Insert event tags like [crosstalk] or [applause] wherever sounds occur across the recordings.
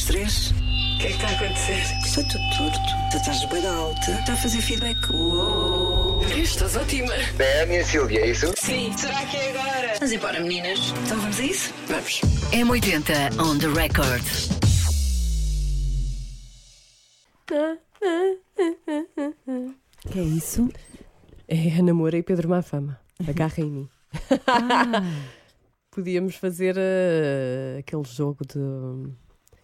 das três? O que é que está a acontecer? Estou tudo torto. Tu estás bem alta. Está a fazer feedback. Uou. Estás ótima. É a minha Silvia, é isso? Sim. Será que é agora? Vamos embora, meninas. Então vamos a isso? Vamos. M80 on the record. Que é isso? É a Namora e Pedro Mafama. Agarra em mim. [laughs] Ah, Podíamos fazer eh, aquele jogo de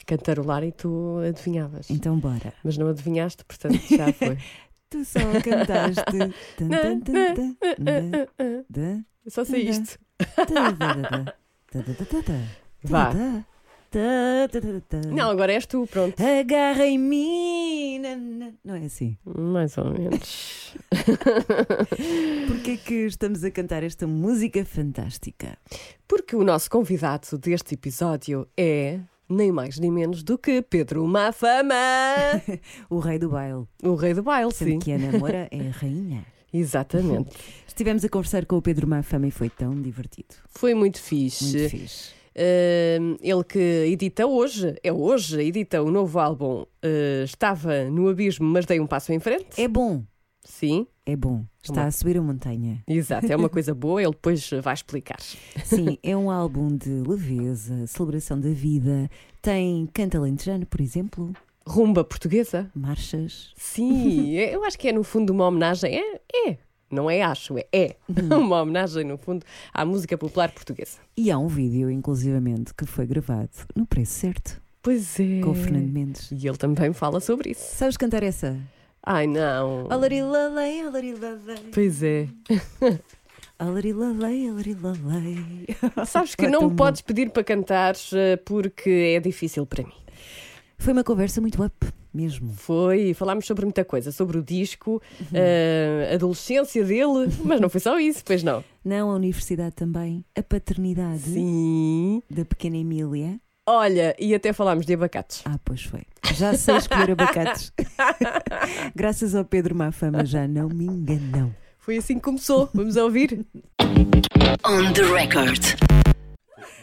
cantarolar e tu adivinhavas. então bora. Mas não adivinhaste, portanto já foi. Tu só cantaste. Tan, tan, tan, Só sei isto. Vá. Não, agora és tu, pronto. Agarra em mim. Não é assim. Mais ou menos. Porquê é que estamos a cantar esta música fantástica? Porque o nosso convidado deste episódio é nem mais nem menos do que Pedro Mafama, [laughs] O rei do baile. o rei do baile, Sendo sim. que a namora é a rainha. [laughs] Exatamente. [laughs] Estivemos a conversar com o Pedro Mafama e foi tão divertido. Foi muito fixe. Muito fixe. Uh, ele que edita hoje, é hoje, edita o novo álbum. uh, estava no abismo, mas dei um passo em frente. É bom. Sim, É bom. Está Uma- a subir a montanha. exato, é uma coisa boa. Ele depois vai explicar. Sim, é um álbum de leveza, celebração da vida. Tem canta lentejano, por exemplo, Rumba portuguesa? marchas. Sim, é- eu acho que é no fundo uma homenagem. É, é. Não é acho, é, é. [laughs] Uma homenagem, no fundo, à música popular portuguesa. E há um vídeo, inclusivamente, que foi gravado no preço certo, Pois é. com o Fernando Mendes. E ele também fala sobre isso. Sabes cantar essa? Ai, não. Alarilalei, alarilalei. Pois é. [laughs] Alarilalei, alarilalei. Sabes que não me podes pedir para cantares eh, porque é difícil para mim. Foi uma conversa muito up, mesmo. Foi, falámos sobre muita coisa, sobre o disco, Uhum. eh, a adolescência dele, [laughs] mas não foi só isso, pois não. Não, a universidade também, a paternidade Sim. da pequena Emília. Olha, e até falámos de abacates. Ah, pois foi. Já sei escolher abacates. [laughs] Graças ao Pedro Mafama já não me enganam. Foi assim que começou. Vamos ouvir? On the record.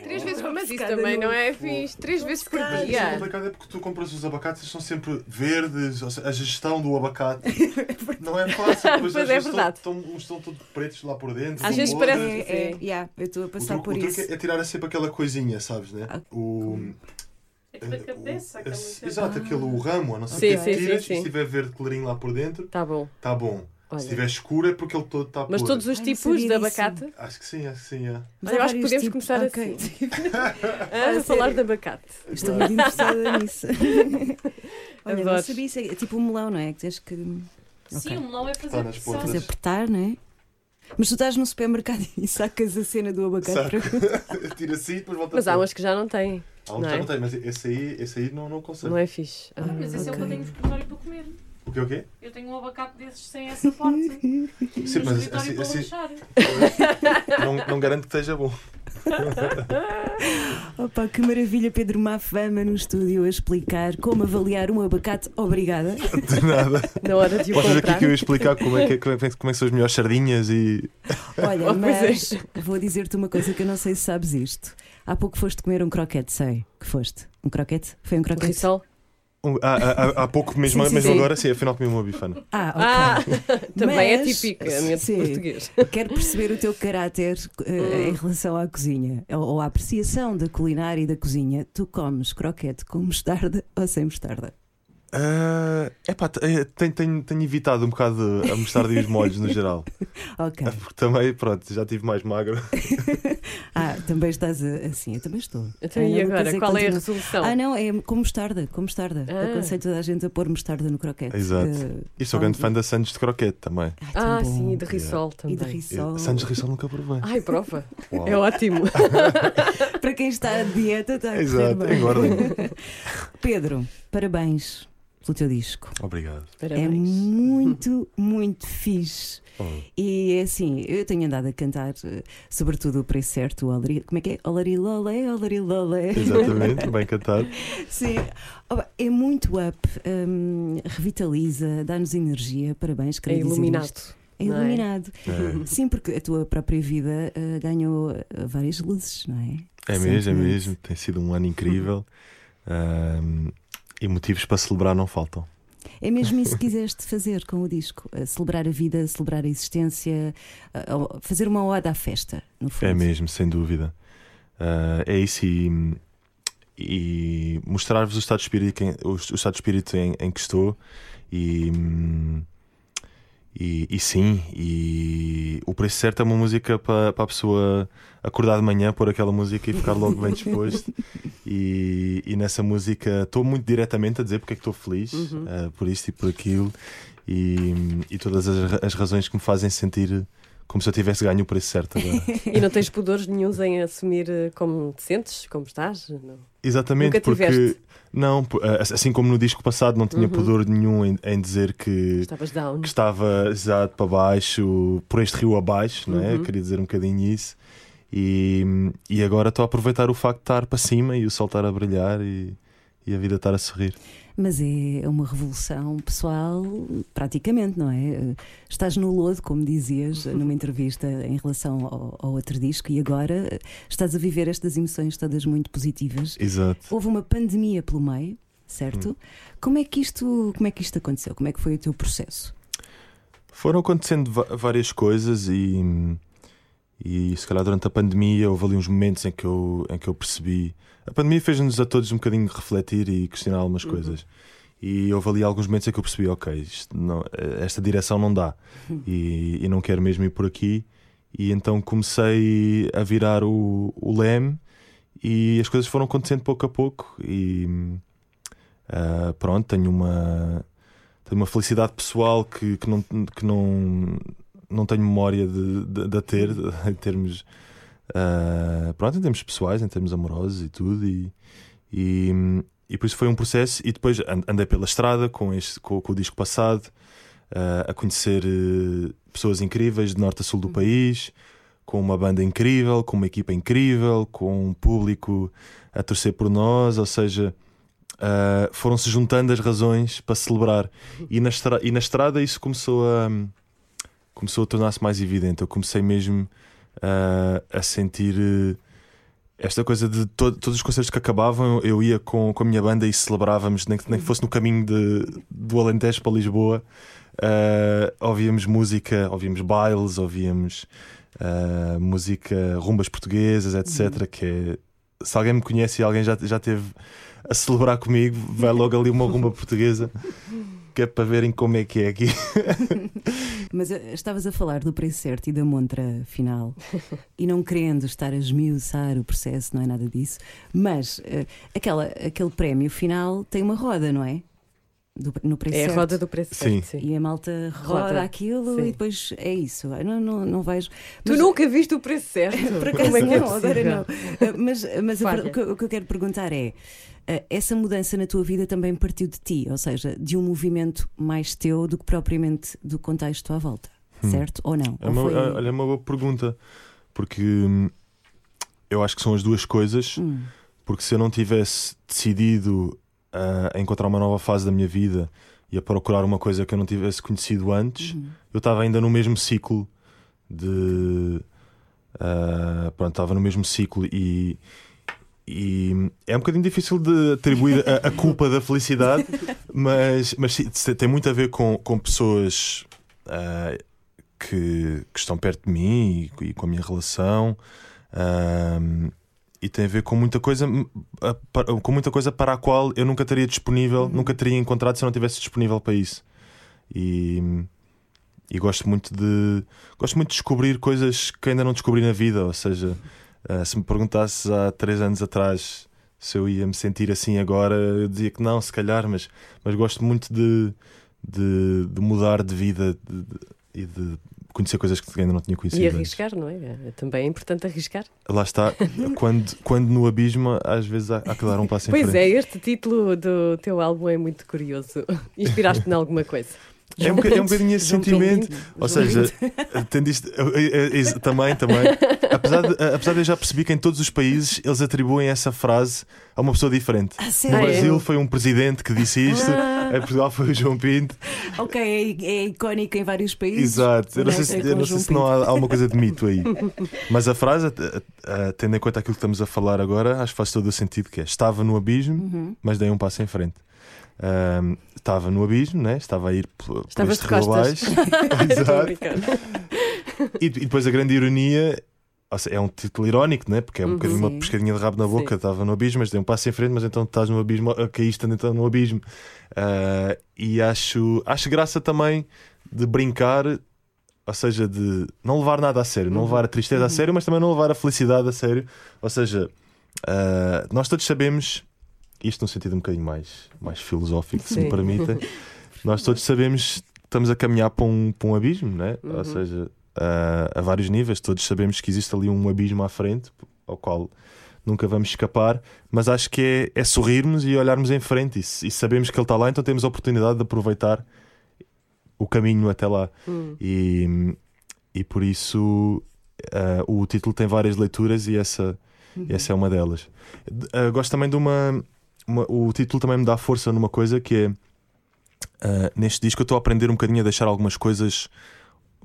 Três vezes, mas isso Pescada também não é fixe. Três vezes por é dia. complicado é porque tu compras os abacates e são sempre verdes, ou seja, a gestão do abacate [laughs] não é fácil. [laughs] Pois às é verdade. Estão, estão, uns estão todos pretos lá por dentro. Às vezes parece- É, é, yeah, eu estou a O passar truque, por o truque isso. é tirar sempre aquela coisinha, sabes, né? Ah. O, Aquela cabeça, exato, aquele o ramo, a não Sim, ser o que sim, tiras, se tiver verde clarinho lá por dentro, Tá bom. está bom. Olha. Se tiver escuro é porque ele todo está Mas todos os Ai, não tipos de abacate. Acho que sim, acho que sim. É. Mas eu acho que podemos tipos- começar Ok. assim. [laughs] A falar de abacate. Estou muito interessada nisso. [laughs] Olha, não Adoro. sabia isso. É tipo um melão, não é? Que tens que Sim, o melão é fazer pressão. pontas. fazer apertar, não é? Mas tu estás no supermercado e sacas a cena do abacate. Para- [laughs] Tira assim e depois volta Mas há umas que já não têm. Há uns não que já é? não tem, mas esse aí, esse aí não, não consegue. Não é fixe. Ah, Mas esse é o que eu tenho no escritório para comer. O quê, o quê? Eu tenho um abacate desses sem essa parte. [laughs] Sim, mas assim, assim, lixar. não, não garanto que esteja bom. [laughs] Opa, que maravilha, Pedro Mafama no estúdio a explicar como avaliar um abacate. Obrigada. [laughs] De nada. Na hora de o Vocês aqui que eu ia explicar como é que, como é, que- como é que são as melhores sardinhas e. Olha, Oh, pois é. mas vou dizer-te uma coisa que eu não sei se sabes isto. Há pouco foste comer um croquete, sei que foste. Um croquete? Foi um croquete? Um, há, há, pouco, mesmo, Sim, sim, mesmo sim. agora, sim, afinal comi uma bifana. Ah, ok. Ah, [laughs] também Mas- é tipicamente Sim. português. Quero perceber o teu caráter eh, em relação à cozinha ou, ou à apreciação da culinária e da cozinha. Tu comes croquete com mostarda ou sem mostarda? Ah, epá, t- eh, tenho, tenho, tenho evitado um bocado a mostarda e os molhos no geral. [laughs] Ok. Ah, Porque também, pronto, já estive mais magro. [laughs] Ah, também estás assim, eu também estou. Então, Ana e agora? Qual é a resolução? Ah, não, é com mostarda, com mostarda. Ah. Aconselho toda a gente a pôr mostarda no croquete. Exato. Eh, E sou grande de- fã da Santos de croquete também. Ai, Ah, bom. sim, e de Rissol E também. de rissol. Santos de Rissol nunca provei. Ai, prova. Uau. É ótimo. [laughs] Para quem está à dieta, está a Exato, engordem. Pedro, parabéns pelo teu disco. Obrigado. É Parabéns. muito, muito fixe. Oh. E é assim, eu tenho andado a cantar, eh, sobretudo o preço certo, o Alari, como é que é? Olarilolé, olarilolé. Exatamente, bem cantado. [laughs] Sim, Opa, é muito up, hum, revitaliza, dá-nos energia. Parabéns, É queria dizer iluminado. isto. É é? iluminado. É, Sim, porque a tua própria vida eh, ganhou eh, várias luzes, não é? é mesmo, é mesmo. Tem sido um ano incrível. Ahm, e motivos para celebrar não faltam. É mesmo isso que quiseste fazer com o disco? A celebrar a vida, celebrar a existência, a- fazer uma ode à festa, no fundo. É mesmo, sem dúvida. Ah, é isso e, e mostrar-vos o estado de espírito, em, o, o estado de espírito em, em que estou e, hum, e, e sim, e o preço certo é uma música para, para a pessoa acordar de manhã, pôr aquela música e ficar logo bem disposto. [laughs] E, e nessa música estou muito diretamente a dizer porque é que estou feliz ah, por isto e por aquilo e, e todas as, as razões que me fazem sentir como se eu tivesse ganho o preço certo agora. [laughs] E não tens pudores nenhuns em assumir eh, como te sentes, como estás? Não. Exatamente, Nunca porque tiveste? não, ah, assim como no disco passado não tinha Uhum. pudor nenhum em, em dizer que, Estavas down. que estava exato para baixo, por este rio abaixo, não é? Uhum. Queria dizer um bocadinho isso. E, e agora estou a aproveitar o facto de estar para cima e o sol estar a brilhar e, e a vida estar a sorrir. Mas é uma revolução pessoal, praticamente, não é? Estás no lodo, como dizias [laughs] numa entrevista em relação ao, ao outro disco, e agora eh, estás a viver estas emoções todas muito positivas. Exato. Houve uma pandemia pelo meio, certo? Hum. Como é que isto, como é que isto aconteceu? Como é que foi o teu processo? Foram acontecendo várias coisas e, e se calhar durante a pandemia houve ali uns momentos em que eu, em que eu percebi. A pandemia fez-nos a todos um bocadinho refletir e questionar algumas coisas. E houve ali alguns momentos em que eu percebi, ok, isto não- esta direção não dá e, e não quero mesmo ir por aqui. E então comecei a virar o, o leme e as coisas foram acontecendo pouco a pouco. E ah, pronto, tenho uma, tenho uma felicidade pessoal que, que, não, que não, não tenho memória de, de, de ter em termos ah, pronto, em termos pessoais, em termos amorosos e tudo e, e, e por isso foi um processo e depois and- andei pela estrada com, este, com, com o disco passado ah, a conhecer eh, pessoas incríveis de norte a sul do país com uma banda incrível, com uma equipa incrível, com um público a torcer por nós, ou seja, Uh, foram-se juntando as razões para celebrar. E na, e na estrada isso começou a, começou a tornar-se mais evidente. Eu comecei mesmo uh, a sentir uh, esta coisa de to- todos os concertos que acabavam, eu ia com, com a minha banda e celebrávamos, nem que, nem que fosse no caminho de, do Alentejo para Lisboa. Uh, ouvíamos música, ouvíamos bailes, ouvíamos uh, música, rumbas portuguesas, etc. Que é, se alguém me conhece e alguém já, já teve a celebrar comigo, vai logo ali uma rumba portuguesa [laughs] que é para verem como é que é aqui. [laughs] Mas eh, estavas a falar do preço certo e da montra final e não querendo estar a esmiuçar o processo, não é nada disso, mas eh, aquela, aquele prémio final tem uma roda, não é? Do- no preço É a roda do preço Sim. certo, sim. E a malta roda, Roda, aquilo sim. e depois é isso. Eu Não, não, não vejo. Tu Mas- nunca viste o preço certo? [laughs] Por acaso Como é que é não, agora não. Eh, Mas, mas a Falha. ver- o, que, eu- o que eu quero perguntar é: eh, essa mudança na tua vida também partiu de ti, ou seja, de um movimento mais teu do que propriamente do contexto à volta, certo? Ou não? É Ou uma, foi- olha, é uma boa pergunta, porque hum, eu acho que são as duas coisas. Hum, Porque se eu não tivesse decidido a encontrar uma nova fase da minha vida e a procurar uma coisa que eu não tivesse conhecido antes, uhum. eu estava ainda no mesmo ciclo de. ah, pronto, estava no mesmo ciclo e. E é um bocadinho difícil de atribuir a, a culpa da felicidade, [laughs] mas, mas tem muito a ver com, com pessoas ah, que, que estão perto de mim e, e com a minha relação. Ahm, e tem a ver com muita coisa hum, com muita coisa para a qual eu nunca teria disponível, nunca teria encontrado se eu não tivesse disponível para isso. E, e gosto muito de gosto muito de descobrir coisas que ainda não descobri na vida. Ou seja, ah, se me perguntasses há três anos atrás se eu ia me sentir assim agora, eu dizia que não, se calhar, mas, mas gosto muito de, de, de mudar de vida de- de- e de conhecer coisas que ainda não tinha conhecido. E antes. arriscar, não é? Também é importante arriscar. Lá está, [laughs] quando, quando no abismo, às vezes há, há que dar um passo em Pois frente. é, este título do teu álbum é muito curioso. [laughs] Inspiraste-te em alguma coisa? É um, é um bocadinho esse sentimento. Ou seja, Pinto. tendo isto, também, também. [laughs] Apesar de, apesar de eu já percebi que em todos os países eles atribuem essa frase a uma pessoa diferente. Ah, No? Brasil foi um presidente que disse isto, Ah. em Portugal foi o João Pinto. Ok, é, é icónico em vários países. Exato. Eu não sei se, é eu não, sei se não há alguma coisa de mito aí. [laughs] Mas a frase, a- tendo em conta aquilo que estamos a falar agora, acho que faz todo o sentido que é estava no abismo, Uhum. mas dei um passo em frente. Ahm, estava no abismo, né? estava a ir por Estavas este rio abaixo. [laughs] Exato. E, e depois a grande ironia, seja, é um título irónico, né? porque é um Uhum. bocadinho uma pescadinha de rabo na boca. Sim. Estava no abismo, mas dei um passo em frente, mas então estás no abismo, caíste então no abismo. Ah, e acho, acho graça também de brincar, ou seja, de não levar nada a sério, não Uhum. levar a tristeza a sério, mas também não levar a felicidade a sério. Ou seja, ah, nós todos sabemos, isto num sentido um bocadinho mais, mais filosófico, se me Sim. permitem, [laughs] nós todos sabemos que estamos a caminhar para um, para um abismo, né? Uhum. ou seja, a, a vários níveis, todos sabemos que existe ali um abismo à frente ao qual nunca vamos escapar, mas acho que é, é sorrirmos e olharmos em frente e, e sabemos que ele está lá, então temos a oportunidade de aproveitar o caminho até lá. Hum. E, e por isso ah, o título tem várias leituras e essa, essa é uma delas. Ah, gosto também de uma, uma- O título também me dá força numa coisa que é. ah, neste disco eu estou a aprender um bocadinho a deixar algumas coisas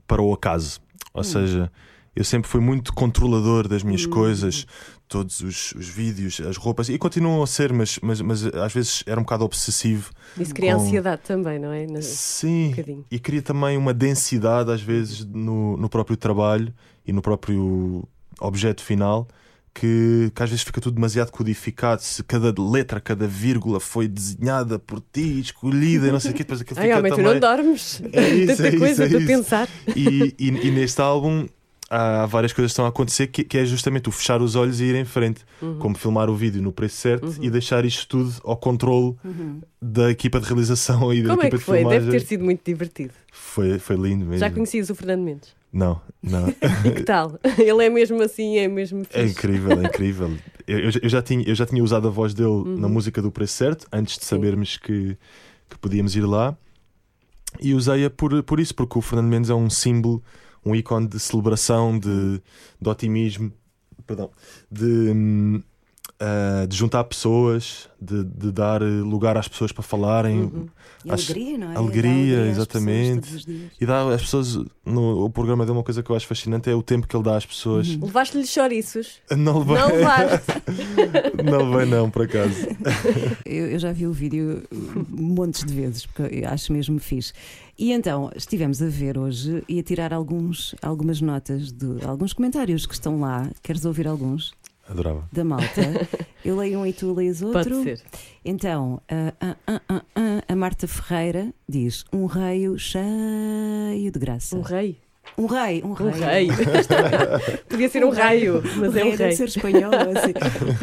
para o acaso. Ou seja, eu sempre fui muito controlador das minhas coisas, todos os, os vídeos, as roupas, e continuam a ser, mas, mas, mas às vezes era um bocado obsessivo. Isso cria Com- ansiedade também, não é? Na- Sim, bocadinho. e cria também uma densidade, às vezes, no, no próprio trabalho e no próprio objeto final. Que, que às vezes fica tudo demasiado codificado. Se cada letra, cada vírgula foi desenhada por ti, escolhida, não sei o quê, depois aquilo Ai, fica tu também. não dormes. É isso, Tanta é isso, coisa é para isso. pensar. E, e, e neste álbum há várias coisas que estão a acontecer que, que é justamente o fechar os olhos e ir em frente, Uhum. como filmar o vídeo no preço certo e deixar isto tudo ao controle da equipa de realização e da Como é equipa que de foi? filmagem. Deve ter sido muito divertido. Foi, foi lindo mesmo. Já conhecias o Fernando Mendes? Não, não. [laughs] E que tal? [laughs] Ele é mesmo assim, é mesmo É fixe. incrível, é incrível. Eu, eu já- eu já tinha, eu já tinha usado a voz dele na música do Preço Certo, antes de Sim. sabermos que, que podíamos ir lá. E usei-a por, por isso, porque o Fernando Mendes é um símbolo, um ícone de celebração, de, de otimismo, perdão, de, ah, de juntar pessoas, de, de dar lugar às pessoas para falarem. Uhum. E Acho- alegria, não é? alegria, exatamente. E dá às pessoas, no o programa dele, uma coisa que eu acho fascinante é o tempo que ele dá às pessoas. Levaste-lhe chouriços? Não levei, Não levaste. [laughs] não levei, não, por acaso. Eu, eu já vi o vídeo uh, montes de vezes, porque eu acho mesmo fixe. E então, estivemos a ver hoje e a tirar alguns, algumas notas, de alguns comentários que estão lá. Queres ouvir alguns? Adorava. Da malta. [laughs] Eu leio um e tu lês outro. Pode ser. Então, a, a- a- a- a- a Marta Ferreira diz: um raio cheio de graça. Um rei. Um rei, um rei. Um rei. [laughs] Podia ser um raio, mas é um deve rei. ser espanhol. Assim.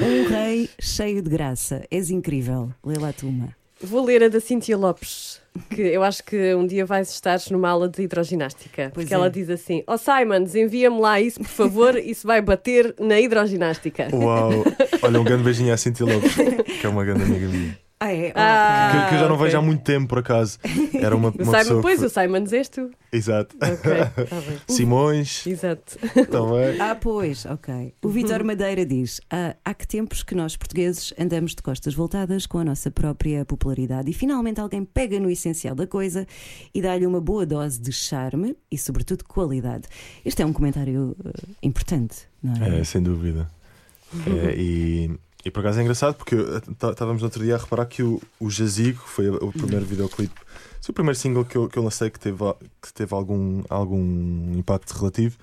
um rei cheio de graça. És incrível. Lê lá tu uma. Vou ler a da Cíntia Lopes, que eu acho que um dia vais estar numa aula de hidroginástica. Pois porque é. ela diz assim: Ó Simons, envia-me lá isso, por favor, [laughs] isso vai bater na hidroginástica. Uau! Olha, um grande beijinho à Cintia Lopes, que é uma grande amiga minha. Ah, é? Ah, Que, que eu já não ok. vejo há muito tempo, por acaso. Era uma, [laughs] uma Simon, pessoa. pois, que o Simons és tu. Exato. Ok, está bem. [laughs] Simões, Exato. também. Ah, pois, ok. O Vitor Madeira diz: "Ah, há que tempos que nós portugueses andamos de costas voltadas com a nossa própria popularidade e finalmente alguém pega no essencial da coisa e dá-lhe uma boa dose de charme e, sobretudo, qualidade. Este é um comentário eh, importante, não é? É, sem dúvida. É, e, e por acaso é engraçado porque eu- tá- estávamos no outro dia a reparar que o, o Jazigo, que foi o primeiro videoclipe, foi o primeiro single que eu, que eu lancei que teve, que teve algum, algum impacto relativo,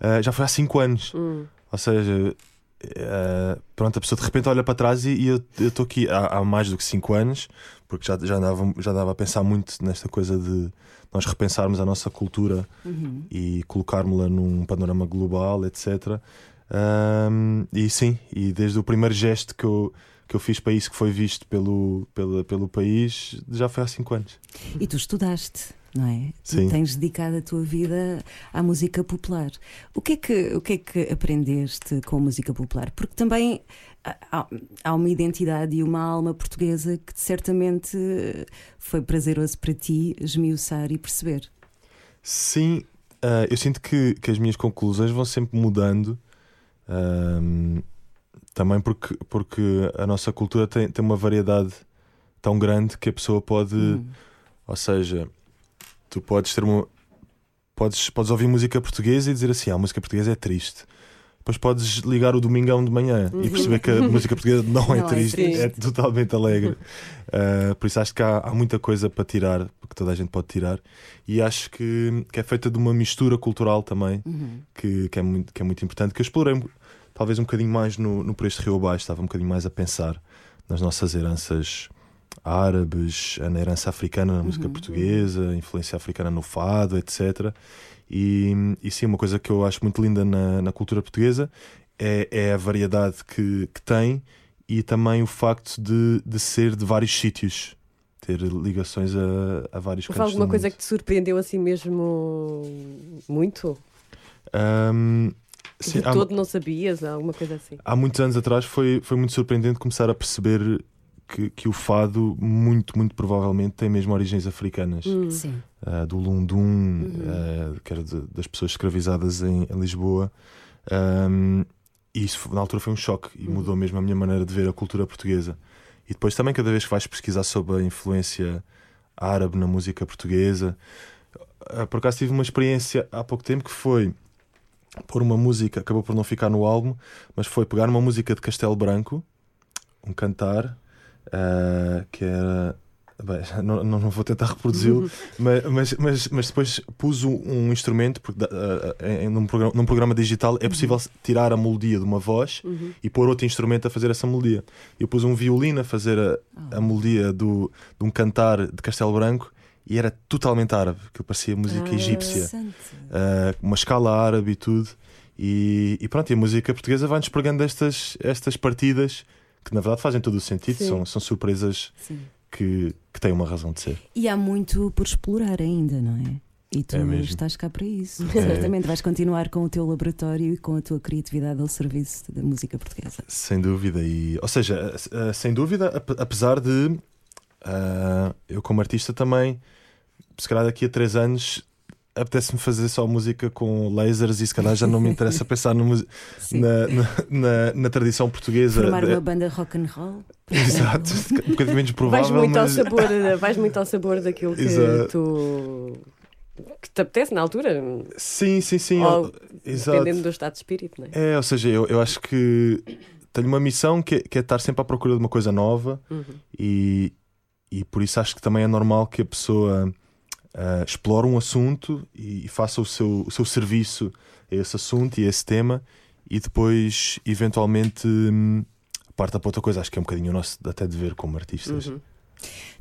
eh, já foi há 5 anos. Hum. Ou seja, eh, pronto, a pessoa de repente olha para trás e, e eu estou aqui há, há mais do que 5 anos, porque já, já, andava, já andava a pensar muito nesta coisa de nós repensarmos a nossa cultura Uhum. e colocarmos-la num panorama global, etc. Ahm, e sim, e desde o primeiro gesto que eu, que eu fiz para isso, que foi visto pelo, pelo, pelo país, já foi há 5 anos. E tu estudaste. não é? Sim. Tu tens dedicado a tua vida à música popular. O que é que, o que, é que aprendeste com a música popular? Porque também há- há, uma identidade e uma alma portuguesa que certamente foi prazeroso para ti esmiuçar e perceber. Sim, ah, eu sinto que, que as minhas conclusões vão sempre mudando. Ahm, também porque, porque a nossa cultura tem, tem uma variedade tão grande que a pessoa pode. Hum. Ou seja, tu podes ter uma. Podes, podes ouvir música portuguesa e dizer assim: ah, a música portuguesa é triste. Depois podes ligar o domingão de manhã e perceber que a [laughs] música portuguesa não, é Não é triste, triste. é totalmente alegre. Uh, por isso acho que há, há muita coisa para tirar, que toda a gente pode tirar. E acho que, que é feita de uma mistura cultural também, Uhum. que, que, é, muito, que é muito importante. Que eu explorei talvez um bocadinho mais no, no Por Este Rio Abaixo, estava um bocadinho mais a pensar nas nossas heranças árabes, na herança africana na música portuguesa, a influência africana no fado, etc. E, e sim, uma coisa que eu acho muito linda na, na cultura portuguesa é, é a variedade que, que tem e também o facto de, de ser de vários sítios, ter ligações a, a vários Houve alguma coisa que te surpreendeu assim mesmo muito? Que sim, de há, todo não sabias? Alguma coisa assim? há muitos anos atrás foi, foi muito surpreendente começar a perceber que, que o fado, muito, muito provavelmente, tem mesmo origens africanas. Hum. Sim. uh, do Lundum, uh, que era de- das pessoas escravizadas em, em Lisboa. Um, e isso na altura foi um choque e mudou mesmo a minha maneira de ver a cultura portuguesa. E depois também, cada vez que vais pesquisar sobre a influência árabe na música portuguesa, uh, por acaso tive uma experiência há pouco tempo que foi pôr uma música, acabou por não ficar no álbum, mas foi pegar uma música de Castelo Branco, um cantar, uh, que era. Bem, não, não, vou tentar reproduzi-lo, mas, mas, mas, mas depois pus um, um instrumento, porque uh, em, num, programa, num programa digital é possível tirar a melodia de uma voz e pôr outro instrumento a fazer essa melodia. Eu pus um violino a fazer a, a melodia do, de um cantar de Castelo Branco e era totalmente árabe, que parecia música Ah. egípcia uh, uma escala árabe e tudo. E, e pronto, e a música portuguesa vai-nos pregando estas, estas partidas que na verdade fazem todo o sentido, Sim. são, são surpresas Sim. que, que têm uma razão de ser. E há muito por explorar ainda, não é? E tu É estás cá para isso. É. [laughs] Certamente vais continuar com o teu laboratório e com a tua criatividade ao serviço da música portuguesa. Sem dúvida. E, ou seja, uh, sem dúvida, ap- apesar de uh, eu, como artista, também, se calhar daqui a três anos. Apetece-me fazer só música com lasers e se calhar já não me interessa pensar no [laughs] na, na, na, na tradição portuguesa. Formar de- uma banda rock and roll. [laughs] Exato, um bocadinho menos Vais provável. muito, ao mas... sabor, [laughs] vais muito ao sabor daquilo que Exato. tu. que te apetece na altura, Sim, sim, sim. Ou Exato. dependendo do estado de espírito, não é? É, ou seja, eu, eu acho que tenho uma missão que é, que é estar sempre à procura de uma coisa nova Uhum. e, e por isso acho que também é normal que a pessoa ah, explore um assunto e, e faça o seu, o seu serviço a esse assunto e a esse tema e depois, eventualmente, hum, parta para outra coisa. Acho que é um bocadinho o nosso até dever como artistas. Uhum.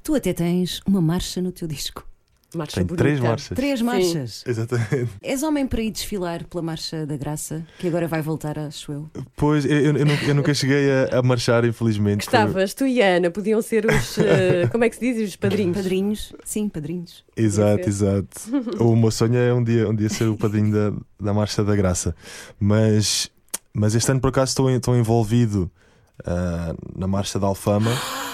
Tu até tens uma marcha no teu disco. Marcha Tenho bonita. três marchas. Três marchas. Exatamente. És homem para ir desfilar pela Marcha da Graça, que agora vai voltar, acho eu. Pois, eu, eu, eu nunca, eu nunca cheguei a, a marchar, infelizmente. Gostavas, tu e a Ana podiam ser os. [laughs] eh, como é que se diz? Os padrinhos. Padrinhos, sim, padrinhos. Exato, exato. o meu sonho é um dia, um dia ser o padrinho da, da Marcha da Graça. Mas, mas este ano, por acaso, estou, estou envolvido ah, na Marcha da Alfama.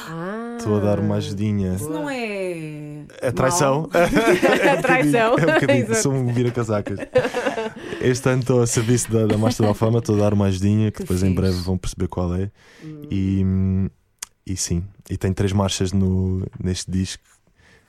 Ah, Estou a dar uma ajudinha. Isso não é. É traição. A [laughs] traição. É um bocadinho, sou um vira-casacas. Este ano estou a serviço da, da Marcha da Alfama, estou a dar uma ajudinha que Que depois em fixe. breve vão perceber qual é. Hum. E, e sim, e tem três marchas no, neste disco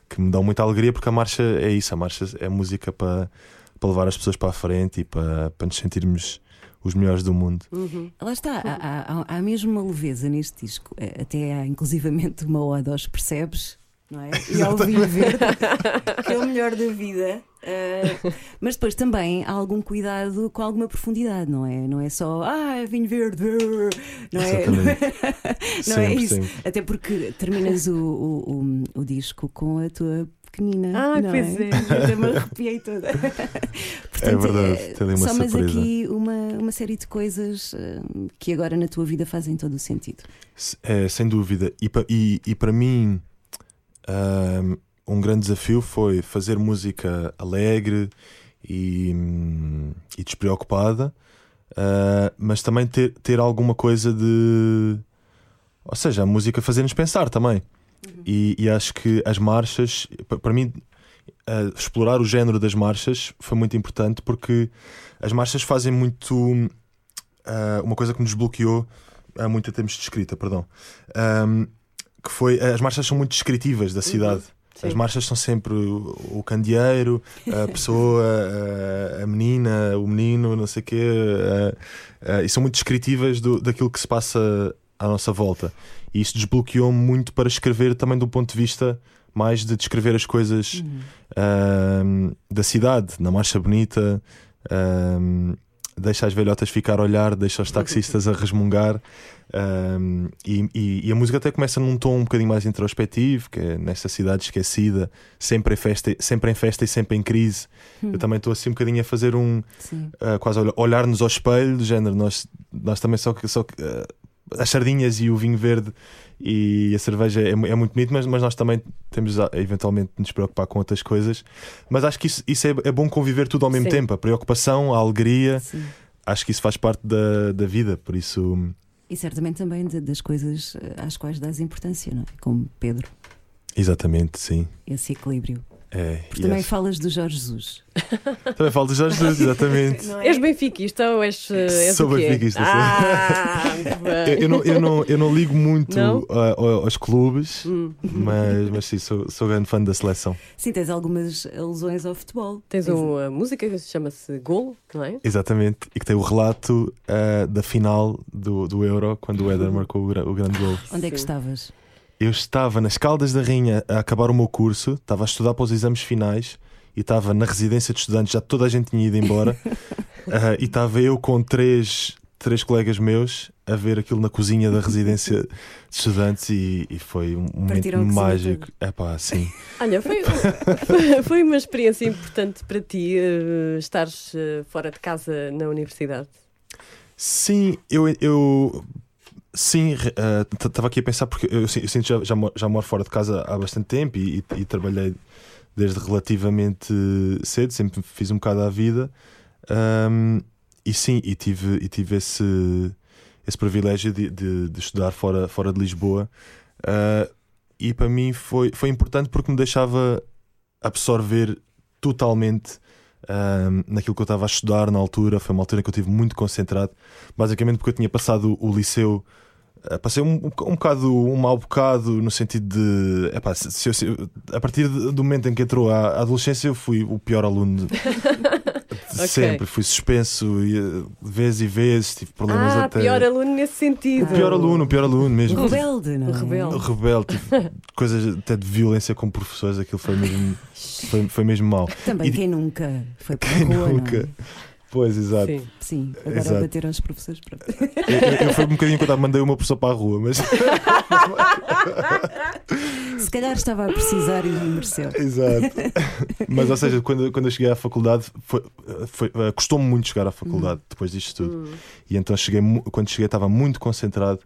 que me dão muita alegria porque a marcha é isso, a marcha é música para, para levar as pessoas para a frente e para, para nos sentirmos os melhores do mundo. Uhum. Lá está, há, há, há mesmo uma leveza neste disco. Até há inclusivamente uma ode aos percebes, não é? [laughs] E ao vinho verde, [laughs] que é o melhor da vida. Eh, mas depois também há algum cuidado com alguma profundidade, não é? Não é só, ah, é vinho verde, brrr", não é? [laughs] Não é, não é isso. sempre. Até porque terminas o, o, o, o disco com a tua pequenina. Ah, não pois é. Eu até me arrepiei toda. Portanto, verdade, eh, tem uma somas surpresa. aqui uma, uma série de coisas eh, que agora na tua vida fazem todo o sentido. É, sem dúvida. E, pa- e, e para mim, um grande desafio foi fazer música alegre e, e despreocupada, ah, mas também ter, ter alguma coisa de. Ou seja, a música fazer-nos pensar também. E, e acho que as marchas, pa- para mim, ah, explorar o género das marchas foi muito importante porque as marchas fazem muito. ah, uma coisa que nos bloqueou há muito termos de escrita, perdão. Ahm, que foi. As marchas são muito descritivas da cidade. As Sim. marchas são sempre o o candeeiro, a [laughs] pessoa, a, a menina, o menino, não sei o quê, a- a- e são muito descritivas do, daquilo que se passa à nossa volta. E isso desbloqueou-me muito para escrever também do ponto de vista mais de descrever as coisas ahm, da cidade, na marcha bonita. ahm, deixa as velhotas ficar a olhar, deixa os [laughs] taxistas a resmungar. Um, e, e- e a música até começa num tom um bocadinho mais introspectivo, que é nesta cidade esquecida, sempre em festa, sempre em festa e sempre em crise. Eu também estou assim um bocadinho a fazer um uh, quase olha- olhar-nos ao espelho, do género, nós, nós também só que só uh, as sardinhas e o vinho verde e a cerveja é, é muito bonito, mas, mas nós também temos a, eventualmente de nos preocupar com outras coisas. Mas acho que isso, isso é, é bom conviver tudo ao mesmo Sim. tempo, a preocupação, a alegria, Sim. acho que isso faz parte da, da vida, por isso. E certamente também de- das coisas eh, às quais dás importância, não é? Como Pedro, Exatamente, sim. esse equilíbrio. É, Porque também acho- falas do Jorge Jesus. [laughs] também falo de Jorge Jesus, exatamente. És benfiquista ou és, eh, és Sou benfiquista. Ah. [laughs] Eu, eu não, eu, não, eu não ligo muito Não? a- aos clubes, Hum. mas, mas sim, sou, sou grande fã da seleção. Sim, tens algumas alusões ao futebol. Tens uma música que chama-se Golo, não é? Exatamente, e que tem o relato ah, da final do, do Euro, quando o Éder [laughs] marcou o, o grande gol. Onde é que Sim. estavas? Eu estava nas Caldas da Rainha a acabar o meu curso, estava a estudar para os exames finais e estava na residência de estudantes, já toda a gente tinha ido embora, Ah, [laughs] e estava eu com três, três colegas meus a ver aquilo na cozinha da residência de estudantes e, e foi um momento Partiram cozinha mágico. É pá, sim. [laughs] Olha, foi, [laughs] foi uma experiência importante para ti eh, estares eh, fora de casa na universidade. Sim, eu. eu sim, estava aqui a pensar porque eu, sin- eu sinto já, já, já moro fora de casa há bastante tempo e, e- e trabalhei desde relativamente cedo, sempre fiz um bocado à vida. Ahm, e sim, e tive, e tive esse, esse privilégio de, de- de estudar fora, fora de Lisboa. Ah, e para mim foi, foi importante porque me deixava absorver totalmente ahm, naquilo que eu estava a estudar na altura. Foi uma altura em que eu estive muito concentrado, basicamente porque eu tinha passado o liceu. ah, Passei um, um, um bocado, um mau bocado no sentido de. epá, se- se a partir do momento em que entrou a adolescência, eu fui o pior aluno de, [laughs] de Ok. sempre. Fui suspenso e, eh, vezes e vezes, tive problemas ah, até. pior aluno nesse sentido. O pior aluno, o pior aluno mesmo. Rebelde, não é? Rebelde. O rebelde, tive [laughs] coisas até de violência com professores, aquilo foi mesmo, foi, foi mesmo mau. Também E- quem nunca foi para Quem rua, nunca? não é? Pois, exato. Sim. Sim, agora Exato. bater aos professores. pronto. Eu, eu, eu fui um bocadinho quando mandei uma pessoa para a rua, mas. [laughs] Se calhar estava a precisar e mereceu. Exato. [laughs] Mas, ou seja, quando, quando eu cheguei à faculdade, foi, foi, eh, custou-me muito chegar à faculdade depois disto tudo. Hum. E então cheguei, quando cheguei estava muito concentrado,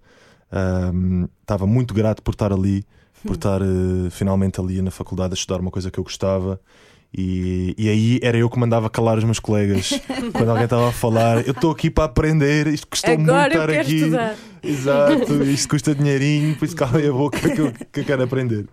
estava muito grato por estar ali, por estar eh, finalmente ali na faculdade a estudar uma coisa que eu gostava. E, e aí era eu que mandava calar os meus colegas [laughs] quando alguém estava a falar. Eu estou aqui para aprender, isto custou muito Agora eu estar aqui. estudar. [laughs] Exato, isto custa dinheirinho, por isso calem a boca que eu, que eu quero aprender.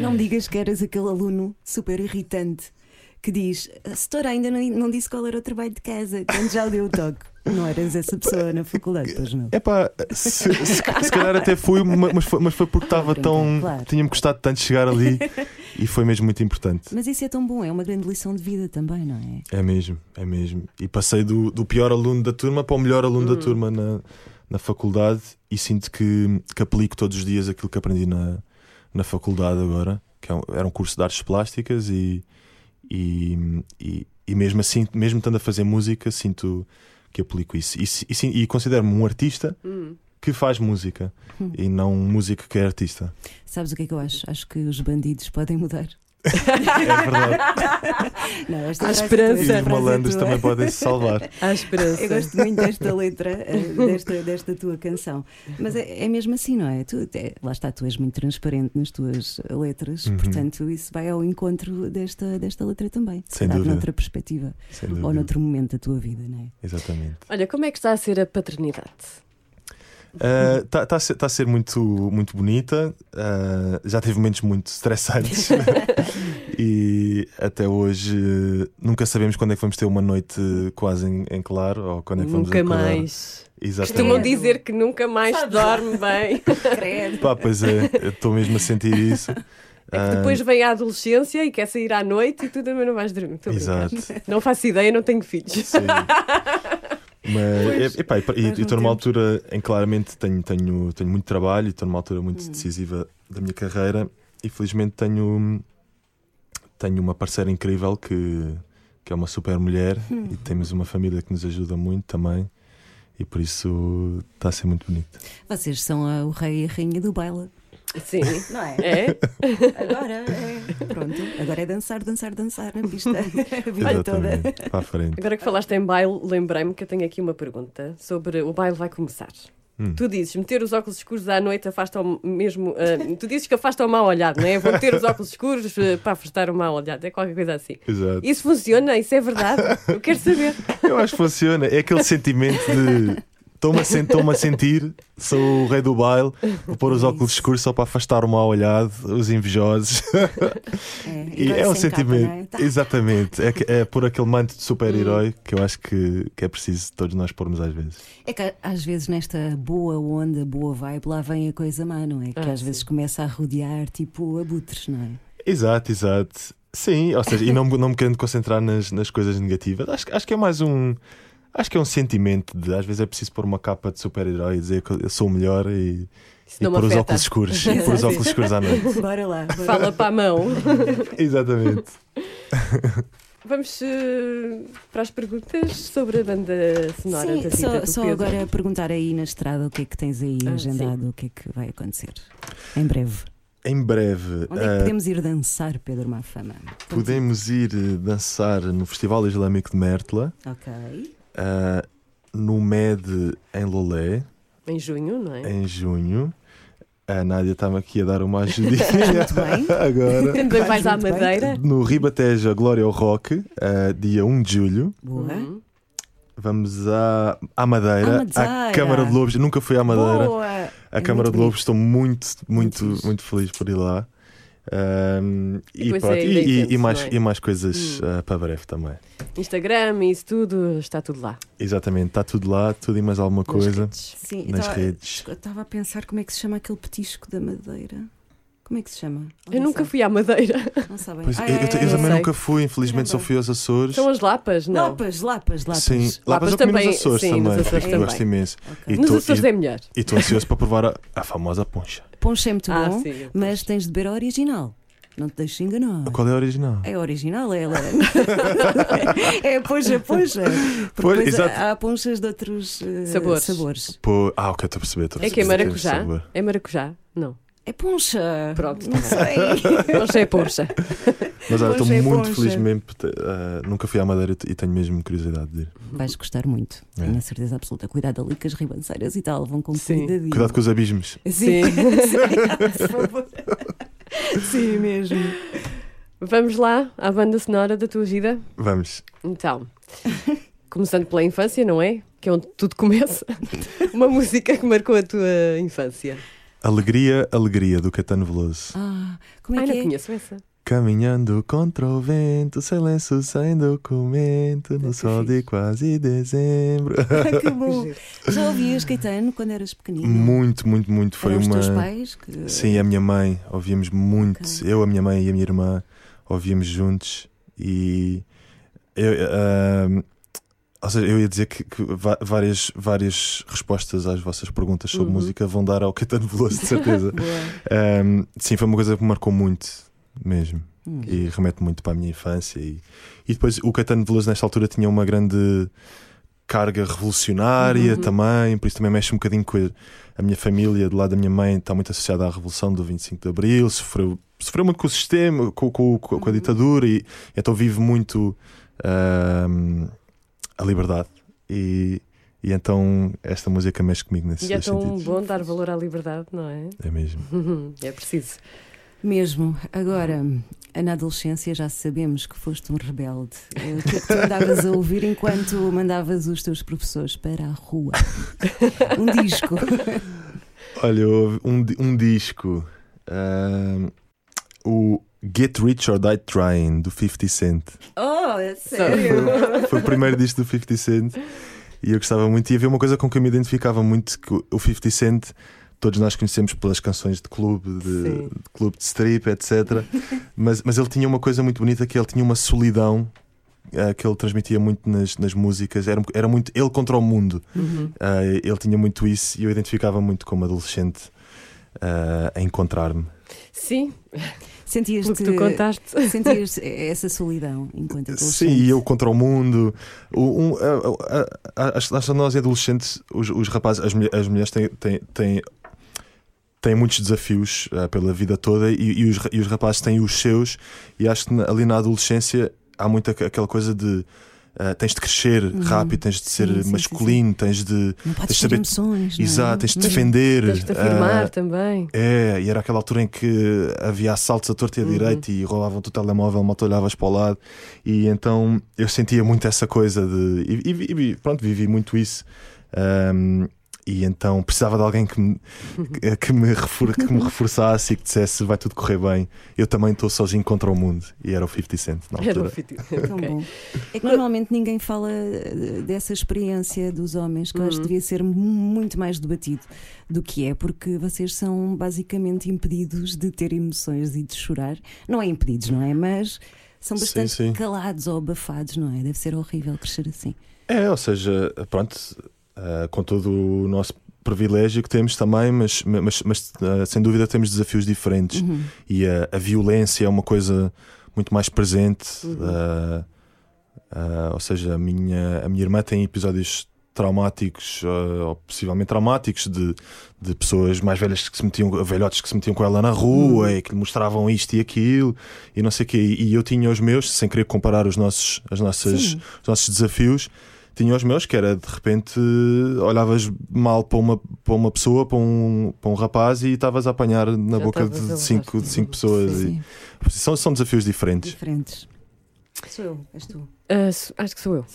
Não me digas que eras aquele aluno super irritante que diz: a setora ainda não, não disse qual era o trabalho de casa, quando já deu o toque. Não eras essa pessoa na faculdade, pois não. É pá, se, se, se calhar até fui, ma- mas foi, mas foi porque estava tão. claro. Tinha-me custado tanto chegar ali [laughs] e foi mesmo muito importante. Mas isso é tão bom, é uma grande lição de vida também, não é? É mesmo, é mesmo. E passei do, do pior aluno da turma para o melhor aluno Hum. da turma na, na faculdade e sinto que, que aplico todos os dias aquilo que aprendi na, na faculdade agora, que é um- era um curso de artes plásticas e, e, e, e mesmo assim, mesmo estando a fazer música, sinto que aplico isso. E, e, e considero-me um artista Hum. Que faz música Hum. e não um músico que é artista. Sabes o que é que eu acho? Acho que os bandidos podem mudar. [laughs] É verdade. [laughs] Não, esta Há é esperança. tua, E os é malandros também podem se salvar. [laughs] Há esperança. Eu gosto muito desta letra, eh, desta, desta tua canção. Mas é, é mesmo assim, não é? Tu, é- lá está, tu és muito transparente nas tuas letras, Uhum. portanto, isso vai ao encontro desta, desta letra também. Se Sem dúvida. noutra perspectiva. Sem Ou dúvida. noutro momento da tua vida, não é? Exatamente. Olha, como é que está a ser a paternidade? Está tá a, ser- tá a ser muito, muito bonita. ah, já teve momentos muito estressantes. [laughs] e até hoje eh, nunca sabemos quando é que vamos ter uma noite quase em, em claro ou quando é que vamos Nunca acordar. mais. Exatamente. Costumam dizer que nunca mais se dorme bem. Credo. Pá, pois é, estou mesmo a sentir isso. É Ah, que depois vem a adolescência e quer sair à noite e tu também não vais dormir. Exato. Não faço ideia, não tenho filhos. Sim. [laughs] Mas, epá, e estou numa altura em que claramente tenho, tenho, tenho muito trabalho e estou numa altura muito decisiva da minha carreira. E felizmente tenho, tenho uma parceira incrível que, que é uma super mulher e temos uma família que nos ajuda muito também. E por isso está a ser muito bonito. Vocês são o rei e a rainha do baile, Sim. não é? É? Agora é. Pronto, agora é dançar, dançar, dançar na pista. A vida toda. Para a frente. Agora que falaste em baile, lembrei-me que eu tenho aqui uma pergunta sobre o baile vai começar. Hum. Tu dizes, meter os óculos escuros à noite afasta o mesmo. ah, tu dizes que afasta o mau olhado, não é? Vou meter os óculos escuros ah, para afastar o mau olhado, é qualquer coisa assim. Exato. Isso funciona? Isso é verdade? Eu quero saber. Eu acho que funciona. É aquele sentimento de estou-me a, sen- a sentir, sou o rei do baile, vou pôr os óculos escuros só para afastar o mal olhado, os invejosos. É, [laughs] E herói é um capa, sentimento. não é? Tá. Exatamente. É, que- é por aquele manto de super-herói que eu acho que, que é preciso todos nós pormos às vezes. É que às vezes nesta boa onda, boa vibe, lá vem a coisa má, não é? Que Ah, às vezes começa a rodear tipo abutres, não é? Exato, exato. Sim, ou seja, e não, me- não me querendo concentrar nas, nas coisas negativas. Acho, acho que é mais um. Acho que é um sentimento de às vezes é preciso pôr uma capa de super-herói e dizer que eu sou o melhor e, [laughs] e pôr os óculos escuros. e pôr os óculos escuros à noite. [laughs] Bora lá. bora Fala para a mão. [laughs] Exatamente. Vamos eh, para as perguntas sobre a banda sonora Sim, da Cita só, do só Pedro. agora perguntar aí na estrada o que é que tens aí Ah, agendado, o que é que vai acontecer em breve. Em breve. Onde é que ah, podemos ir dançar, Pedro Mafama? Podemos ir eh, dançar no Festival Islâmico de Mértola, Ok. Ah, no MED em Lolé, Em junho, não é? em junho. A Nádia está-me aqui a dar uma ajudinha [laughs] Muito bem. [laughs] agora. Também vais à. Madeira. No Ribateja Glória ao Rock, ah, dia 1 de julho. Boa. Uhum. Vamos à, à Madeira, À Madeira. à Câmara de Lobos. Eu nunca fui à Madeira. Boa. A É Câmara muito de Lobos, estou muito, Muito muito feliz por ir lá. Ahm, E e, pronto, é e- e- e mais, é? e mais coisas Hum. ah, para breve também. Instagram, isso tudo, está tudo lá. Exatamente, está tudo lá, tudo e mais alguma nas coisa redes. Sim, nas estava- redes. eu estava a pensar como é que se chama aquele petisco da madeira. Como é que se chama? Eu Não nunca sabe? fui à Madeira. Não sabem. Pois, Ah, eu, eu- eu é, também sei. nunca fui, infelizmente só fui aos Açores. São as Lapas, não. Lapas, lapas, lapas. Sim, Lapas eu comi também- nos Açores sim, também. nos Açores eu também. gosto imenso. Ok. E Nos tô- Açores e- é melhor. E estou ansioso para provar a, a famosa poncha. Poncha é muito Ah, bom, sim. mas tens de beber a original. Não te deixes enganar. Qual é a original? É original, é ela. [laughs] é a poncha, poncha. Porque Pois, depois exato. há ponchas de outros eh, Sabores. sabores. Pô, ah, ok, estou a perceber. estou a É que é perceber, maracujá? É maracujá? Não. É poncha. Pronto, Não tá sei. [laughs] Sei, é Porsche. Mas olha, estou Poncha é muito poncha. feliz mesmo. ah, nunca fui à Madeira e tenho mesmo curiosidade de ir. Vais gostar muito, É. tenho a certeza absoluta. Cuidado ali com as ribanceiras e tal, vão com Sim. cuidadinho. Cuidado com os abismos. Sim, Sim. [laughs] Sim, por favor. Sim mesmo. Vamos lá à banda sonora da tua vida? Vamos. Então, começando pela infância, não é? Que é onde tudo começa. [laughs] Uma música que marcou a tua infância. Alegria, alegria do Caetano Veloso. Ah, como é Ai, que não é? conheço essa. Caminhando contra o vento, sem lenço, sem documento, no sol de quase dezembro. [laughs] Ah, que bom. Já ouvias Caetano quando eras pequenino? muito, muito, muito. Foi Eram os uma. teus pais? Que... Sim, a minha mãe, ouvíamos muito. Ok. Eu, a minha mãe e a minha irmã ouvíamos juntos e. Eu, ahm, ou seja, eu ia dizer que, que várias, várias respostas às vossas perguntas sobre Uhum. música vão dar ao Caetano Veloso, de certeza. [laughs] Ahm, sim, foi uma coisa que me marcou muito mesmo Hum. e remete muito para a minha infância. E, e depois o Caetano Veloso, nesta altura, tinha uma grande carga revolucionária também, por isso também mexe um bocadinho com a, minha família, do lado da minha mãe, está muito associada à Revolução do 25 de Abril, sofreu, sofreu muito com o sistema, com, com- com- a ditadura, e então vive muito a liberdade. E, e então esta música mexe comigo nesse E é tão sentido. bom dar valor à liberdade, não é? É mesmo. [laughs] É preciso. Mesmo. Agora, na adolescência já sabemos que foste um rebelde. Eh, O que é que tu andavas a ouvir enquanto mandavas os teus professores para a rua? [laughs] Um disco. Olha, um, um disco, ahm, o Get Rich or Die Trying, do 50 Cent. Oh, é Foi, foi o primeiro disco do 50 Cent e eu gostava muito. E havia uma coisa com que eu me identificava muito: que o 50 Cent, todos nós conhecemos pelas canções de clube, de, de clube de strip, etc. mas, mas ele tinha uma coisa muito bonita: que ele tinha uma solidão. ah, que ele transmitia muito nas, nas músicas, era, era muito ele contra o mundo. Uhum. Ah, ele tinha muito isso e eu identificava muito como adolescente ah, a encontrar-me. Sim, Sentias-te. o que tu contaste. [laughs] Sentias essa solidão enquanto adolescente? Sim, e eu contra o mundo. O- um, acho que nós adolescentes, os, os rapazes, as, as mulheres têm, têm, têm, têm muitos desafios ah, pela vida toda e, e os, e os rapazes têm os seus. E acho que na- ali na adolescência há muito aqu- aquela coisa de. Ah, tens de crescer rápido, tens de ser Sim, sim, sim, masculino, tens de. Não tens podes de ter saber- emoções. é? Exato, tens de Mas- defender. Tens de afirmar ah, também. é, e era aquela altura em que havia assaltos a torta e a Uhum. direita e roubavam-te o telemóvel, mal te olhavas para o lado. E então eu sentia muito essa coisa de. E, e- e- pronto, vivi muito isso. Ahm, e então precisava de alguém que me, que- me, refor- que me reforçasse e que dissesse vai tudo correr bem. Eu também estou sozinho contra o mundo. E era o 50 Cent na Era o altura. fiti- Tão Ok. bom. É que normalmente ninguém fala eh, dessa experiência dos homens, que eu acho que Uhum. devia ser mu- muito mais debatido do que é, porque vocês são basicamente impedidos de ter emoções e de chorar. Não é impedidos, não é? Mas são Sim, bastante sim. calados ou abafados, não é? Deve ser horrível crescer assim. É, ou seja, pronto, ah, com todo o nosso privilégio que temos também, mas, mas, mas, ah, sem dúvida temos desafios diferentes. Uhum. e a, a violência é uma coisa muito mais presente. Uhum. ah, ou seja, a minha, a minha irmã tem episódios traumáticos, ah, ou possivelmente traumáticos, de, de pessoas mais velhas que se metiam, velhotes que se metiam com ela na rua e que lhe mostravam isto e aquilo e não sei o quê. E eu tinha os meus, sem querer comparar os nossos, as nossas, Sim. os nossos desafios. Tinha os meus, que era de repente olhavas mal para uma, para uma pessoa, para um, para um rapaz e estavas a apanhar na Já boca de cinco, de cinco pessoas. e- Sim, são, são desafios diferentes. diferentes. Sou eu, és tu. So- acho que sou eu.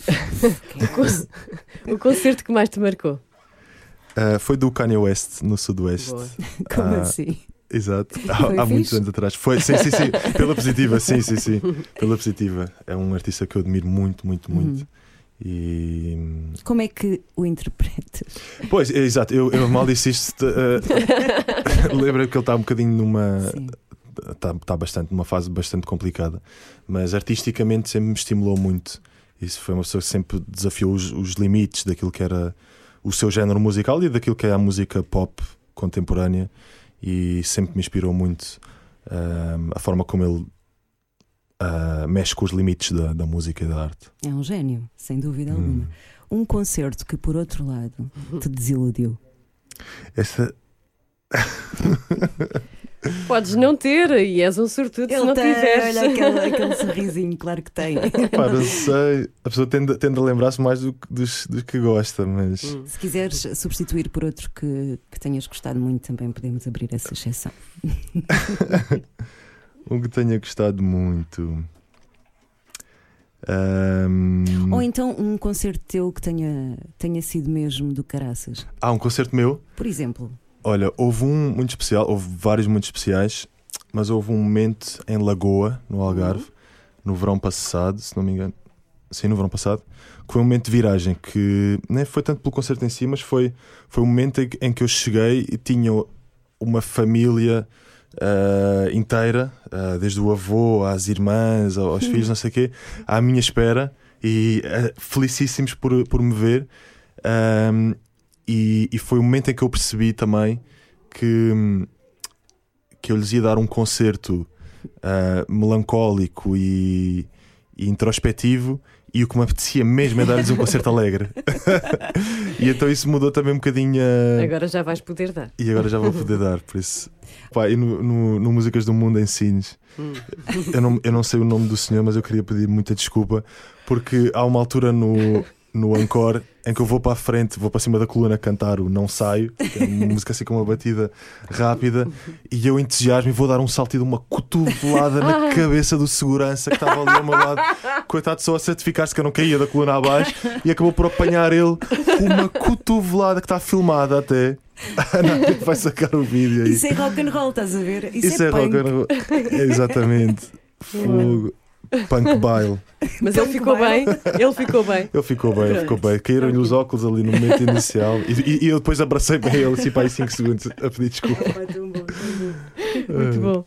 o, con- [laughs] o concerto que mais te marcou. Ah, foi do Kanye West no Sudoeste. Boa. [laughs] Como Ah, assim? Exato, há, há muitos anos atrás. Foi, sim, sim, sim. [laughs] Pela positiva, sim, sim, sim. Pela positiva. É um artista que eu admiro muito, muito, muito. Uhum. E. Como é que o interpretas? Pois, é, exato, eu, eu mal disse isto. [laughs] Lembra que ele está um bocadinho numa. Sim. Está tá bastante, numa fase bastante complicada. Mas artisticamente sempre me estimulou muito. Isso foi uma pessoa que sempre desafiou os, os limites daquilo que era o seu género musical e daquilo que é a música pop contemporânea. E sempre me inspirou muito ah, a forma como ele ah, mexe com os limites da, da música e da arte. É um gênio, sem dúvida Hum. alguma. Um concerto que, por outro lado, te desiludiu. Essa, [laughs] Podes não ter e és um sortudo se não tiveres. olha aquele, [laughs] aquele sorrisinho, claro que tem. pá, não sei. A pessoa tende, tende a lembrar-se mais do, que- dos, dos que gosta, mas. Hum. Se quiseres substituir por outro que, que tenhas gostado muito, também podemos abrir essa exceção. [laughs] Um que tenha gostado muito. Ahm, Ou então um concerto teu que tenha, tenha sido mesmo do caraças. Há um concerto meu. Por exemplo, Olha, houve um muito especial, houve vários muito especiais, mas houve um momento em Lagoa, no Algarve, no verão passado, se não me engano. Sim, no verão passado, que foi um momento de viragem que nem foi tanto pelo concerto em si, mas foi, foi um momento em que eu cheguei e tinha uma família ah, inteira, ah, desde o avô às irmãs, aos filhos, não sei o quê, à minha espera e ah, felicíssimos por, por me ver. Ahm, e, e foi o momento em que eu percebi também que, que eu lhes ia dar um concerto melancólico e, e introspectivo e o que me apetecia mesmo é dar-lhes um concerto alegre. [laughs] e então isso mudou também um bocadinho a. Agora já vais poder dar. E agora já vou poder dar, por isso. Pá, e no, no, no Músicas do Mundo em Sines, eu, não, eu não sei o nome do senhor, mas eu queria pedir muita desculpa, porque há uma altura no, no Encore em que eu vou para a frente, vou para cima da coluna cantar o Não Saio, que é uma [laughs] música assim com uma batida rápida, e eu entusiasmo e vou dar um salto e de uma cotovelada na cabeça do segurança que estava ali ao meu lado, coitado, só a certificar-se que eu não caía da coluna abaixo, e acabou por apanhar ele uma cotovelada que está filmada até. A [laughs] Ana vai sacar o vídeo aí. Isso é rock and roll, estás a ver? Isso, Isso é, punk. rock and roll. É, exatamente. [laughs] Fogo. Punk baile. Mas ele ficou bem. Ele ficou bem. Ele ficou bem, ele ficou bem. Caíram-lhe os óculos ali no momento inicial e, e- e eu depois abracei bem ele, assim, para aí 5 segundos a pedir desculpa. Muito bom.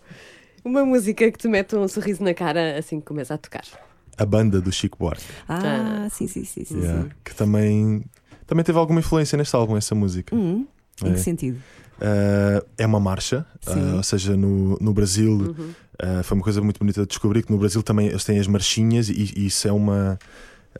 Uma música que te mete um sorriso na cara assim que começa a tocar. A banda do Chico Buarque, Ah, sim, sim, sim, sim. yeah, sim. que também, também teve alguma influência neste álbum, essa música. Hum, em É. que sentido? Uh, é uma marcha, uh, ou seja, no, no Brasil Uhum. Uh, foi uma coisa muito bonita de descobrir que no Brasil também eles têm as marchinhas e, e isso é uma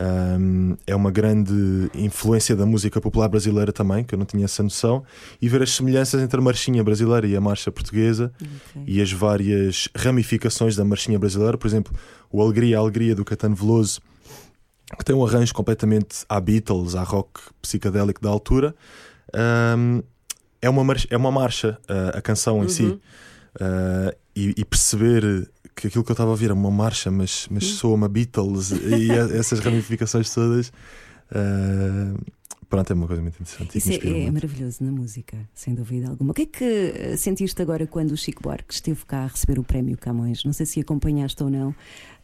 um, é uma grande influência da música popular brasileira também, que eu não tinha essa noção, e ver as semelhanças entre a marchinha brasileira e a marcha portuguesa Ok. e as várias ramificações da marchinha brasileira, por exemplo, o Alegria, a Alegria do Caetano Veloso, que tem um arranjo completamente à Beatles, à rock psicadélico da altura. Um, é, uma marcha, é uma marcha, a canção em si. Uhum. Uh, e, e perceber que aquilo que eu estava a ouvir é uma marcha, mas, mas soa uma Beatles e a- essas ramificações todas. uh, pronto, é uma coisa muito interessante. Isso é, é maravilhoso na música, sem dúvida alguma. O que é que eh, sentiste agora quando o Chico Buarque esteve cá a receber o prémio Camões? Não sei se acompanhaste ou não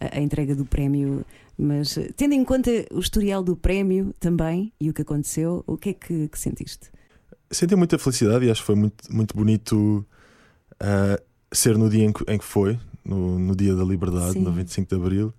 a, a entrega do prémio, mas eh, tendo em conta o historial do prémio também e o que aconteceu, o que é que, que sentiste? Senti muita felicidade e acho que foi muito, muito bonito uh, ser no dia em que, em que foi, no, no dia da liberdade, Sim. no 25 de Abril.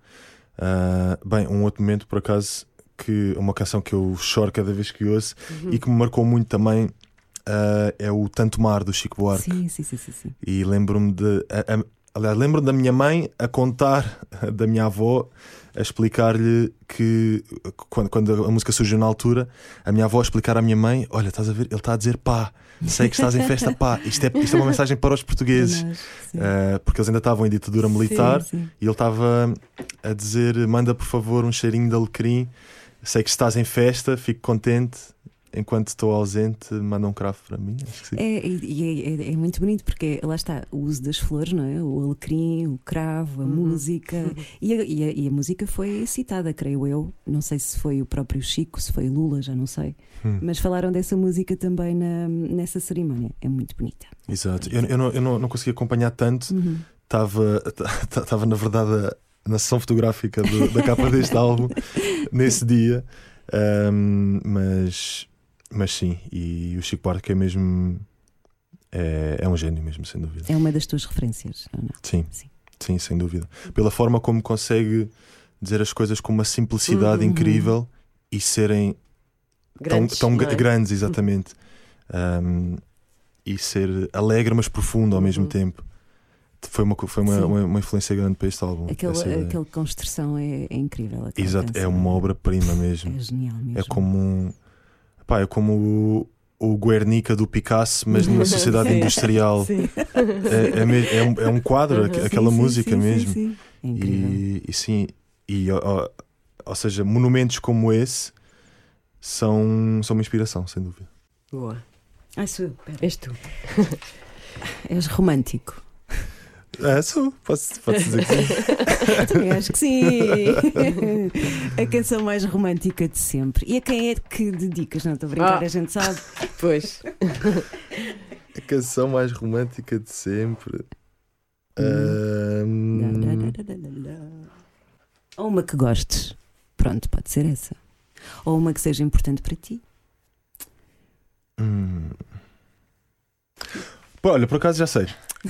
Uh, bem, um outro momento, por acaso, que uma canção que eu choro cada vez que ouço Uhum. e que me marcou muito também uh, é o Tanto Mar do Chico Buarque. Sim, sim, sim, sim, sim. E lembro-me de. a- a- Aliás, lembro-me da minha mãe a contar [laughs] da minha avó, a explicar-lhe que quando, quando a música surgiu na altura, a minha avó a explicar à minha mãe: Olha, estás a ver, ele está a dizer pá, sei que estás em festa, pá. Isto é, isto é uma mensagem para os portugueses. Uh, porque eles ainda estavam em ditadura militar Sim, sim. e ele estava a dizer: Manda por favor um cheirinho de alecrim, sei que estás em festa, fico contente. Enquanto estou ausente, manda um cravo para mim. Acho que sim. É, e é, é- é muito bonito porque lá está o uso das flores, não é? O alecrim, o cravo, a música. [laughs] E a, e a- e a música foi citada, creio eu. Não sei se foi o próprio Chico, se foi Lula, já não sei. Hum. Mas falaram dessa música também na, nessa cerimónia. É muito bonita. Exato. Eu, eu, não, eu não, não consegui acompanhar tanto. Uhum. Estava, estava [laughs] na verdade, na sessão fotográfica do- da capa deste álbum [laughs] nesse dia. Ahm, mas, mas sim, e o Chico Buarque é mesmo. É, é um gênio mesmo, sem dúvida. É uma das tuas referências, não? Sim, Sim. sim, sem dúvida. Pela forma como consegue dizer as coisas com uma simplicidade Uhum. incrível e serem Grandes, tão, tão é? grandes, exatamente. [laughs] Um, e ser alegre, mas profundo ao mesmo Uhum. tempo. Foi, uma, foi uma, uma, uma influência grande para este álbum. Aquele, ideia. aquele construção é, é incrível. aquela Exato, é canção. uma obra-prima mesmo. É genial mesmo. É como um. Pá, é como o, o Guernica do Picasso, mas numa [laughs] sociedade Sim. industrial. Sim. É, é, é um, é um quadro, Uhum. aquela Sim, música mesmo. E, e sim, e, ó, ó, ou seja, monumentos como esse são, são uma inspiração, sem dúvida. Boa. Ai, sou. És tu. [laughs] És romântico. É, sou, posso, posso dizer que sim. [laughs] Também acho que sim. a canção mais romântica de sempre. E a quem é que dedicas? Não estou a brincar, Ah. a gente sabe. Pois. A canção mais romântica de sempre. Hum. Ahm, Ou uma que gostes. Pronto, pode ser essa. Ou uma que seja importante para ti. hum. Pô, olha, por acaso já sei. [laughs]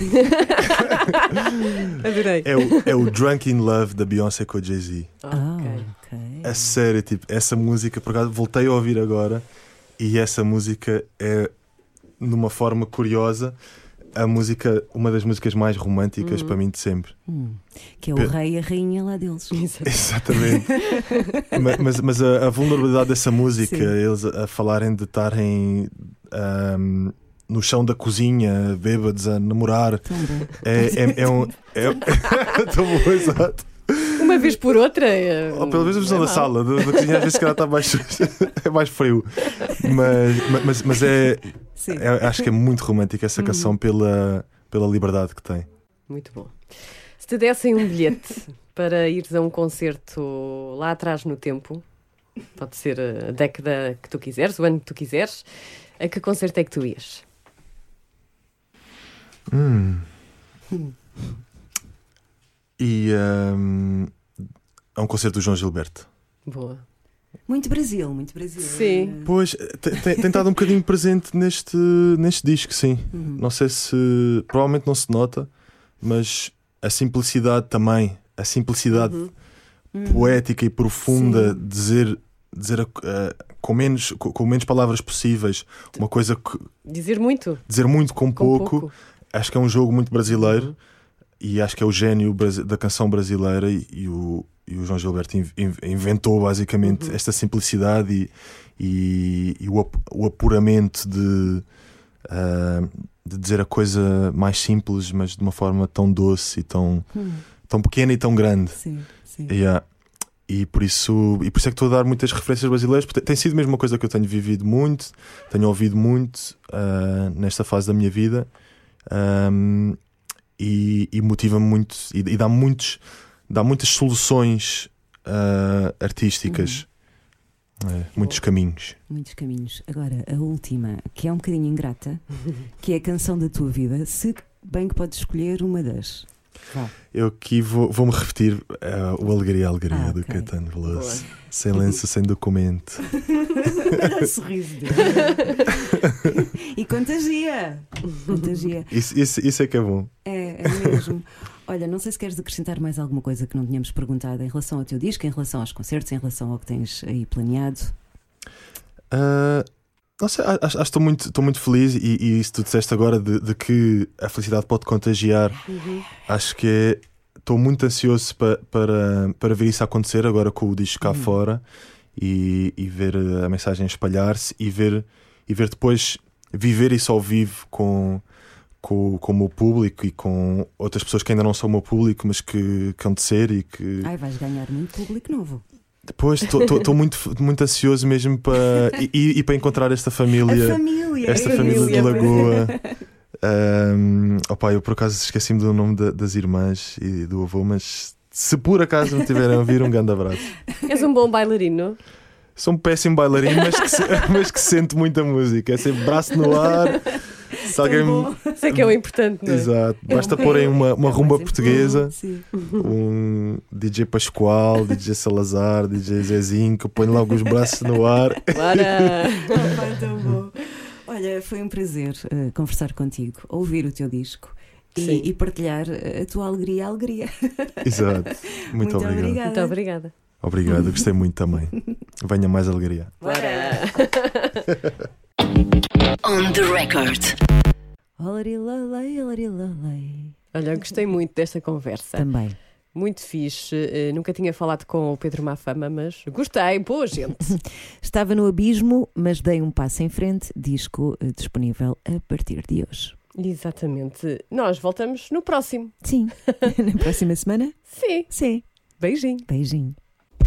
Adorei. É o, é o Drunk in Love da Beyoncé com a Jay-Z. Ah, Ok. ok. A sério, tipo, essa música, por acaso, voltei a ouvir agora e essa música é, numa forma curiosa, a música, uma das músicas mais românticas para mim de sempre. Hum, que é o Pe- rei e a rainha lá deles. [laughs] Exatamente. Ma- mas mas a, a vulnerabilidade dessa música, Sim. eles a falarem de estarem ahm, no chão da cozinha, bêbados, a namorar, é, é, é um. É, [laughs] tão bom, exato. Uma vez por outra. é- Ou pelo menos a visão não é da sala, da, da cozinha às vezes se calhar está mais, [laughs] é mais frio. Mas, mas, mas é, é- Acho que é muito romântica essa canção pela, pela liberdade que tem. Muito bom. Se te dessem um bilhete para ires a um concerto lá atrás no tempo, pode ser a década que tu quiseres, o ano que tu quiseres, a que concerto é que tu ias? Hum. E hum, é um concerto do João Gilberto. Boa. Muito Brasil, muito Brasil. Sim. Pois, tem, tem- tem estado um bocadinho presente neste, neste disco, sim. Uhum. Não sei se. Provavelmente não se nota, mas a simplicidade também. A simplicidade Uhum. poética e profunda, Sim. dizer, dizer a- a- com, menos, com, com menos palavras possíveis, uma coisa que. Dizer muito, Dizer muito com, com pouco, pouco. Acho que é um jogo muito brasileiro Uhum. e acho que é o gênio da canção brasileira e, e o, e o João Gilberto in- in- inventou basicamente Uhum. esta simplicidade e, e, e o, ap- o apuramento de, ah, de dizer a coisa mais simples, mas de uma forma tão doce e tão, Hum, tão pequena e tão grande. Sim, sim. Yeah. E por isso e por isso é que estou a dar muitas referências brasileiras, porque tem sido mesmo uma coisa que eu tenho vivido muito, tenho ouvido muito ah, nesta fase da minha vida Ahm, e, e motiva-me muito e, e dá muitos dá muitas soluções ah, artísticas, É, muitos caminhos. Muitos caminhos. Agora, a última, que é um bocadinho ingrata, [laughs] que é a canção da tua vida, se bem que podes escolher uma das. Vá. Eu aqui vou, vou-me repetir ah, o Alegria, Alegria Ah, do ok. Caetano Veloso. Boa. Sem lenço, sem documento. [laughs] [laughs] Sorriso dele. E contagia. Contagia. [laughs] Isso, isso, isso é que é bom. É, é mesmo. Olha, não sei se queres acrescentar mais alguma coisa que não tínhamos perguntado em relação ao teu disco, em relação aos concertos, em relação ao que tens aí planeado. Ah, não sei, acho, acho que estou muito, estou muito feliz e, e isso tu disseste agora de, de que a felicidade pode contagiar. Acho que é. Estou muito ansioso pa, para, para ver isso acontecer agora com o disco cá fora e, e ver a mensagem espalhar-se e ver, e ver depois viver isso ao vivo com, com, com o meu público e com outras pessoas que ainda não são o meu público, mas que, que hão de ser e que. Ai, vais ganhar muito público novo. Depois estou muito, muito ansioso mesmo para e, e- para encontrar esta família, a família. esta a família, de família. Lagoa. [laughs] Um, opa, eu por acaso esqueci-me do nome da- das irmãs e do avô, mas se por acaso me tiverem a ouvir, um grande abraço. És um bom bailarino. Sou um péssimo bailarino, mas que, se- [laughs] mas que sente muita música. É sempre braço no ar. [laughs] Se alguém Isso é que é o importante, não é? Exato, É basta um porem bem- uma, uma é rumba portuguesa. Um DJ Pascoal, DJ Salazar, DJ Zezinho, que eu ponho logo os braços no ar. [laughs] Bora! Vai tão bom. Olha, foi um prazer eh, conversar contigo, ouvir o teu disco e, e partilhar eh, a tua alegria, a alegria. Exato. Muito, obrigado. obrigada. Muito obrigada. Obrigado, [laughs] gostei muito também. Venha mais alegria. Bora! [laughs] On the record. Olarilalei, olarilalei. Olha, gostei muito desta conversa. Também. Muito fixe. Eh, nunca tinha falado com o Pedro Mafama, mas gostei. Boa gente. [laughs] Estava no abismo, mas dei um passo em frente. Disco eh, disponível a partir de hoje. Exatamente. Nós voltamos no próximo. Sim. Na próxima semana? Sim. Sim. Beijinho. Beijinho.